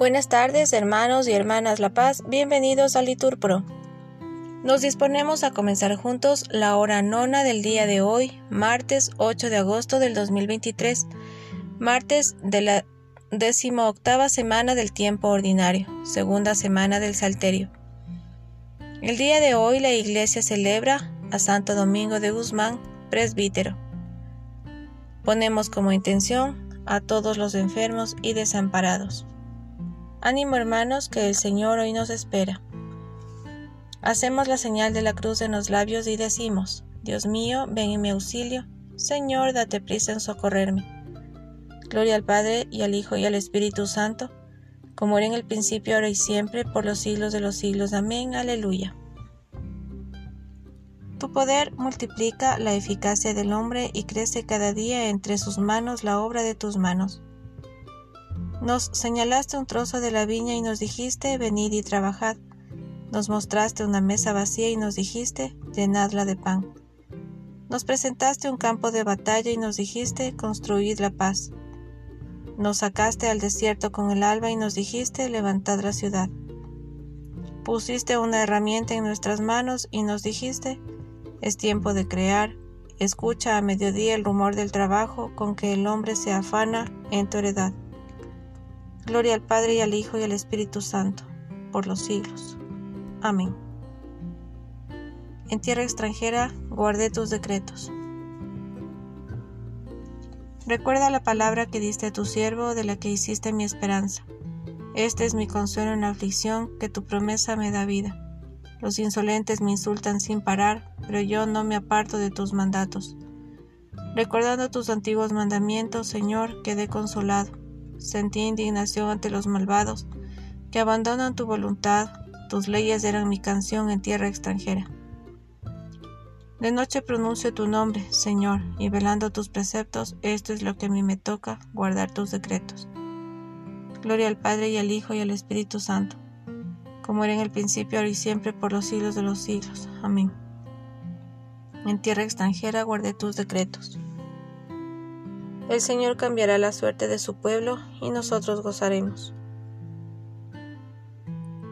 Buenas tardes, hermanos y hermanas La Paz, bienvenidos a Liturpro. Nos disponemos a comenzar juntos la hora nona del día de hoy, martes 8 de agosto del 2023, martes de la decimoctava semana del tiempo ordinario, segunda semana del Salterio. El día de hoy la Iglesia celebra a Santo Domingo de Guzmán, presbítero. Ponemos como intención a todos los enfermos y desamparados. Ánimo hermanos, que el Señor hoy nos espera. Hacemos la señal de la cruz en los labios y decimos, Dios mío, ven en mi auxilio, Señor, date prisa en socorrerme. Gloria al Padre y al Hijo y al Espíritu Santo, como era en el principio, ahora y siempre, por los siglos de los siglos. Amén. Aleluya. Tu poder multiplica la eficacia del hombre y crece cada día entre sus manos la obra de tus manos. Nos señalaste un trozo de la viña y nos dijiste, venid y trabajad. Nos mostraste una mesa vacía y nos dijiste, llenadla de pan. Nos presentaste un campo de batalla y nos dijiste, construid la paz. Nos sacaste al desierto con el alba y nos dijiste, levantad la ciudad. Pusiste una herramienta en nuestras manos y nos dijiste, es tiempo de crear, escucha a mediodía el rumor del trabajo con que el hombre se afana en tu heredad. Gloria al Padre y al Hijo y al Espíritu Santo, por los siglos. Amén. En tierra extranjera guardé tus decretos. Recuerda la palabra que diste a tu siervo, de la que hiciste mi esperanza. Este es mi consuelo en la aflicción, que tu promesa me da vida. Los insolentes me insultan sin parar, pero yo no me aparto de tus mandatos. Recordando tus antiguos mandamientos, Señor, quedé consolado. Sentí indignación ante los malvados, que abandonan tu voluntad, tus leyes eran mi canción en tierra extranjera. De noche pronuncio tu nombre, Señor, y velando tus preceptos, esto es lo que a mí me toca, guardar tus decretos. Gloria al Padre y al Hijo y al Espíritu Santo, como era en el principio, ahora y siempre, por los siglos de los siglos. Amén. En tierra extranjera guardé tus decretos. El Señor cambiará la suerte de su pueblo y nosotros gozaremos.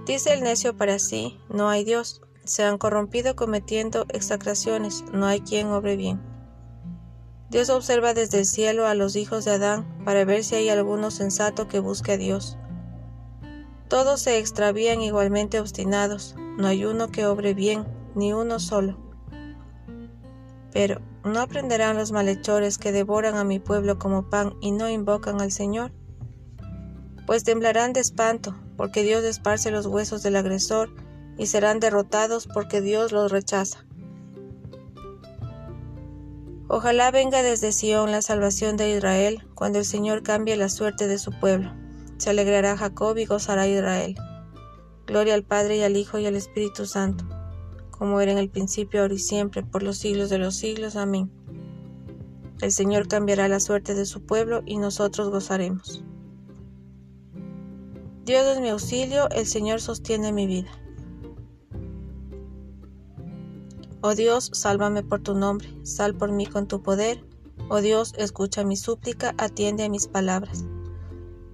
Dice el necio para sí, no hay Dios, se han corrompido cometiendo execraciones, no hay quien obre bien. Dios observa desde el cielo a los hijos de Adán para ver si hay alguno sensato que busque a Dios. Todos se extravían igualmente obstinados, no hay uno que obre bien, ni uno solo. Pero, ¿no aprenderán los malhechores que devoran a mi pueblo como pan y no invocan al Señor? Pues temblarán de espanto, porque Dios esparce los huesos del agresor, y serán derrotados porque Dios los rechaza. Ojalá venga desde Sión la salvación de Israel, cuando el Señor cambie la suerte de su pueblo. Se alegrará Jacob y gozará Israel. Gloria al Padre y al Hijo y al Espíritu Santo como era en el principio, ahora y siempre, por los siglos de los siglos. Amén. El Señor cambiará la suerte de su pueblo y nosotros gozaremos. Dios es mi auxilio, el Señor sostiene mi vida. Oh Dios, sálvame por tu nombre, sal por mí con tu poder. Oh Dios, escucha mi súplica, atiende a mis palabras.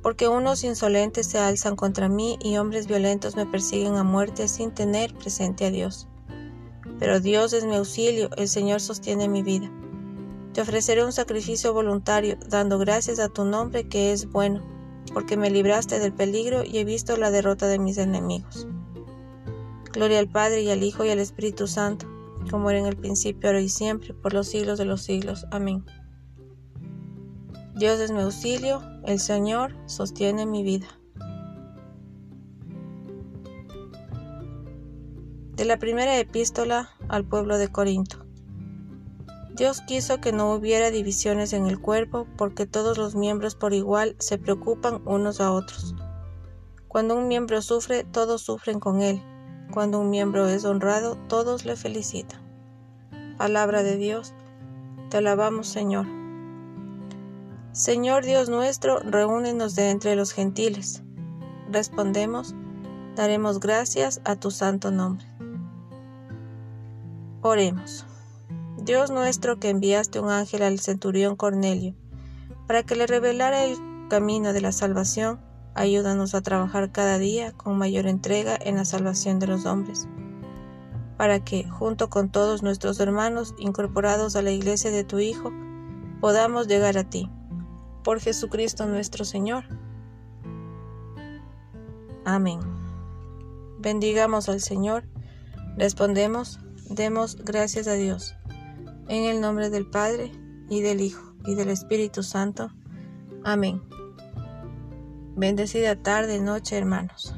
Porque unos insolentes se alzan contra mí y hombres violentos me persiguen a muerte sin tener presente a Dios pero Dios es mi auxilio, el Señor sostiene mi vida. Te ofreceré un sacrificio voluntario, dando gracias a tu nombre que es bueno, porque me libraste del peligro y he visto la derrota de mis enemigos. Gloria al Padre y al Hijo y al Espíritu Santo, como era en el principio, ahora y siempre, por los siglos de los siglos. Amén. Dios es mi auxilio, el Señor sostiene mi vida. De la primera epístola al pueblo de Corinto. Dios quiso que no hubiera divisiones en el cuerpo porque todos los miembros por igual se preocupan unos a otros. Cuando un miembro sufre, todos sufren con él. Cuando un miembro es honrado, todos le felicitan. Palabra de Dios, te alabamos Señor. Señor Dios nuestro, reúnenos de entre los gentiles. Respondemos, daremos gracias a tu santo nombre. Oremos. Dios nuestro que enviaste un ángel al centurión Cornelio para que le revelara el camino de la salvación, Ayúdanos a trabajar cada día con mayor entrega en la salvación de los hombres, para que, junto con todos nuestros hermanos incorporados a la iglesia de tu Hijo, podamos llegar a ti. Por Jesucristo nuestro Señor. Amén. Bendigamos al Señor. Respondemos, demos gracias a Dios. En el nombre del Padre, y del Hijo, y del Espíritu Santo. Amén. Bendecida tarde, noche, hermanos.